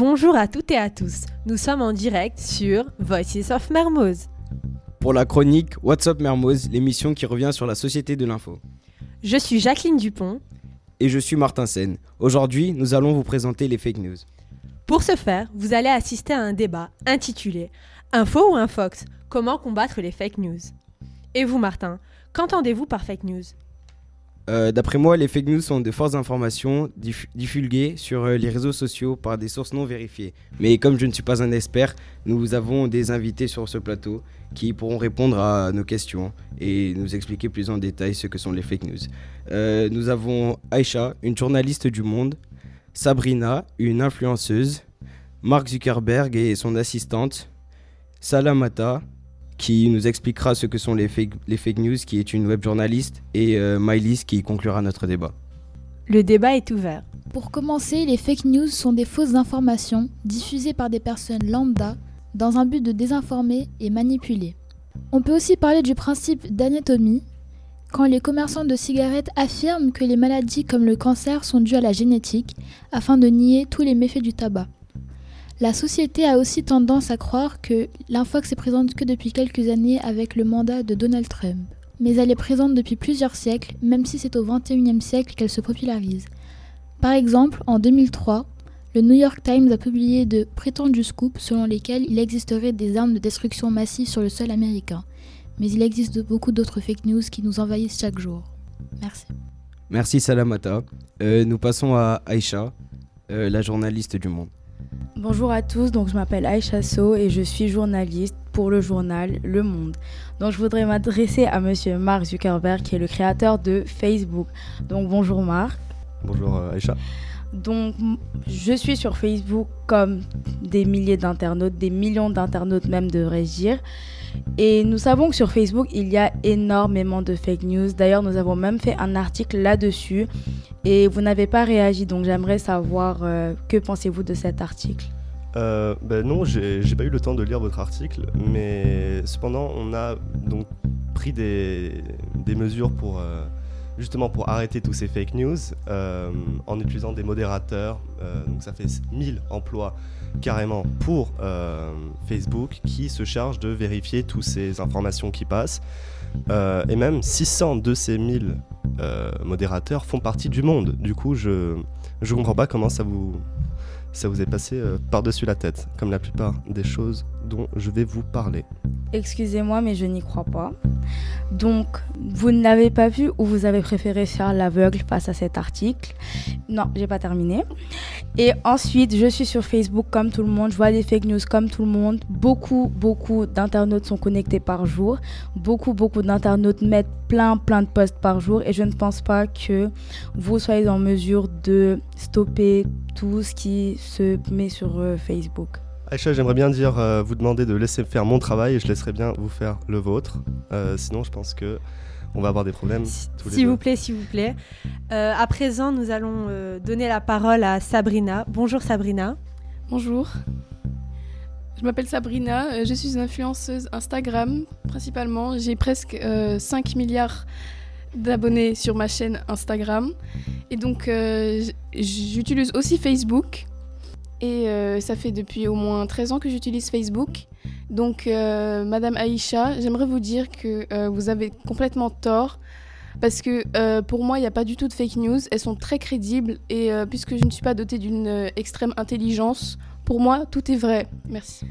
Bonjour à toutes et à tous. Nous sommes en direct sur Voices of Mermoz. Pour la chronique What's Up Mermoz, l'émission qui revient sur la société de l'info. Je suis Jacqueline Dupont. Et je suis Martin Sen. Aujourd'hui, nous allons vous présenter les fake news. Pour ce faire, vous allez assister à un débat intitulé Info ou Infox Comment combattre les fake news? Et vous, Martin, qu'entendez-vous par fake news? Euh, D'après moi, les fake news sont de fausses informations diffusées sur euh, les réseaux sociaux par des sources non vérifiées. Mais comme je ne suis pas un expert, nous avons des invités sur ce plateau qui pourront répondre à nos questions et nous expliquer plus en détail ce que sont les fake news. Euh, nous avons Aïcha, une journaliste du Monde, Sabrina, une influenceuse, Mark Zuckerberg et son assistante, Salamata, qui nous expliquera ce que sont les fake, les fake news, qui est une web journaliste, et euh, qui conclura notre débat. Le débat est ouvert. Pour commencer, les fake news sont des fausses informations diffusées par des personnes lambda dans un but de désinformer et manipuler. On peut aussi parler du principe d'anatomie, quand les commerçants de cigarettes affirment que les maladies comme le cancer sont dues à la génétique, afin de nier tous les méfaits du tabac. La société a aussi tendance à croire que l'infox est présente que depuis quelques années avec le mandat de Donald Trump. Mais elle est présente depuis plusieurs siècles, même si c'est au XXIe siècle qu'elle se popularise. Par exemple, en 2003, le New York Times a publié de prétendus scoops selon lesquels il existerait des armes de destruction massive sur le sol américain. Mais il existe beaucoup d'autres fake news qui nous envahissent chaque jour. Merci. Merci Salamata. Euh, nous passons à Aïcha, euh, la journaliste du Monde. Bonjour à tous, donc je m'appelle Aïcha So et je suis journaliste pour le journal Le Monde. Donc je voudrais m'adresser à monsieur Mark Zuckerberg qui est le créateur de Facebook. Donc bonjour Marc. Bonjour euh, Aïcha. Donc je suis sur Facebook comme des milliers d'internautes, des millions d'internautes même devrais-je dire. Et nous savons que sur Facebook, il y a énormément de fake news. D'ailleurs, nous avons même fait un article là-dessus et vous n'avez pas réagi. Donc j'aimerais savoir euh, que pensez-vous de cet article? Euh, ben non, j'ai pas eu le temps de lire votre article, mais cependant, on a donc pris des, des mesures pour euh, justement pour arrêter tous ces fake news euh, en utilisant des modérateurs. donc ça fait 1000 emplois carrément pour Facebook qui se charge de vérifier toutes ces informations qui passent. et même 600 de ces 1000 modérateurs font partie du monde. Du coup, je ne comprends pas comment ça vous est passé euh, par-dessus la tête, comme la plupart des choses dont je vais vous parler. Excusez-moi, mais je n'y crois pas. Donc, vous ne l'avez pas vu ou vous avez préféré faire l'aveugle face à cet article? Non, j'ai pas terminé. Et ensuite, je suis sur Facebook comme tout le monde, je vois des fake news comme tout le monde. Beaucoup, beaucoup d'internautes sont connectés par jour. Beaucoup, beaucoup d'internautes mettent plein, plein de posts par jour et je ne pense pas que vous soyez en mesure de stopper tout ce qui se met sur euh, Facebook. Aïcha, j'aimerais bien dire, euh, vous demander de laisser faire mon travail et je laisserai bien vous faire le vôtre. Euh, sinon, je pense que on va avoir des problèmes. S'il vous plaît, s'il vous plaît. Euh, à présent, nous allons donner la parole à Sabrina. Bonjour Sabrina. Bonjour. Je m'appelle Sabrina, je suis une influenceuse Instagram principalement. J'ai presque 5 milliards d'abonnés sur ma chaîne Instagram. Et donc, j'utilise aussi Facebook. Et euh, ça fait depuis au moins 13 ans que j'utilise Facebook. Donc, euh, Madame Aïcha, j'aimerais vous dire que euh, vous avez complètement tort. Parce que pour moi, il n'y a pas du tout de fake news. Elles sont très crédibles. Et puisque je ne suis pas dotée d'une extrême intelligence, pour moi, tout est vrai. Merci.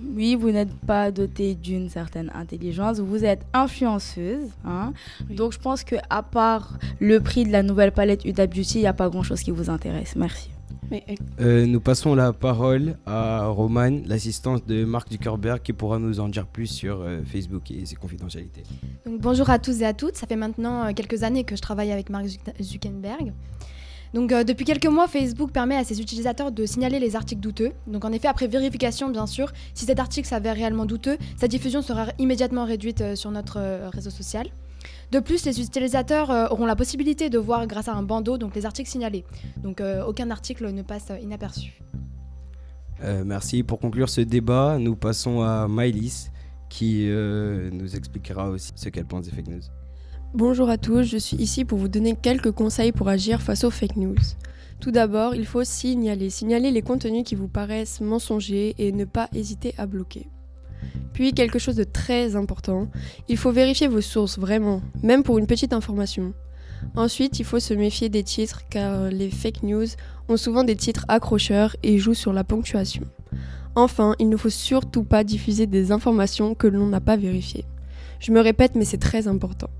Oui, vous n'êtes pas dotée d'une certaine intelligence, vous êtes influenceuse. Hein. Donc je pense qu'à part le prix de la nouvelle palette Huda Beauty, il n'y a pas grand-chose qui vous intéresse. Merci. Euh, euh, nous passons la parole à Romane, l'assistante de Mark Zuckerberg, qui pourra nous en dire plus sur euh, Facebook et ses confidentialités. Donc, bonjour à tous et à toutes. Ça fait maintenant quelques années que je travaille avec Mark Zuckerberg. Donc, depuis quelques mois, Facebook permet à ses utilisateurs de signaler les articles douteux. Donc, en effet, après vérification, bien sûr, si cet article s'avère réellement douteux, sa diffusion sera immédiatement réduite sur notre réseau social. De plus, les utilisateurs euh, auront la possibilité de voir grâce à un bandeau donc les articles signalés. Donc euh, aucun article ne passe inaperçu. Euh, merci. Pour conclure ce débat, nous passons à Maëlys qui nous expliquera aussi ce qu'elle pense des fake news. Bonjour à tous, je suis ici pour vous donner quelques conseils pour agir face aux fake news. Tout d'abord, il faut signaler, signaler les contenus qui vous paraissent mensongers et ne pas hésiter à bloquer. Puis quelque chose de très important, il faut vérifier vos sources vraiment, même pour une petite information. Ensuite, il faut se méfier des titres car les fake news ont souvent des titres accrocheurs et jouent sur la ponctuation. Enfin, il ne faut surtout pas diffuser des informations que l'on n'a pas vérifiées. Je me répète, mais c'est très important.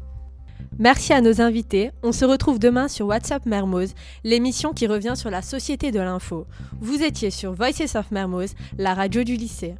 Merci à nos invités. On se retrouve demain sur WhatsApp Mermoz, l'émission qui revient sur la société de l'info. Vous étiez sur Voices of Mermoz, la radio du lycée.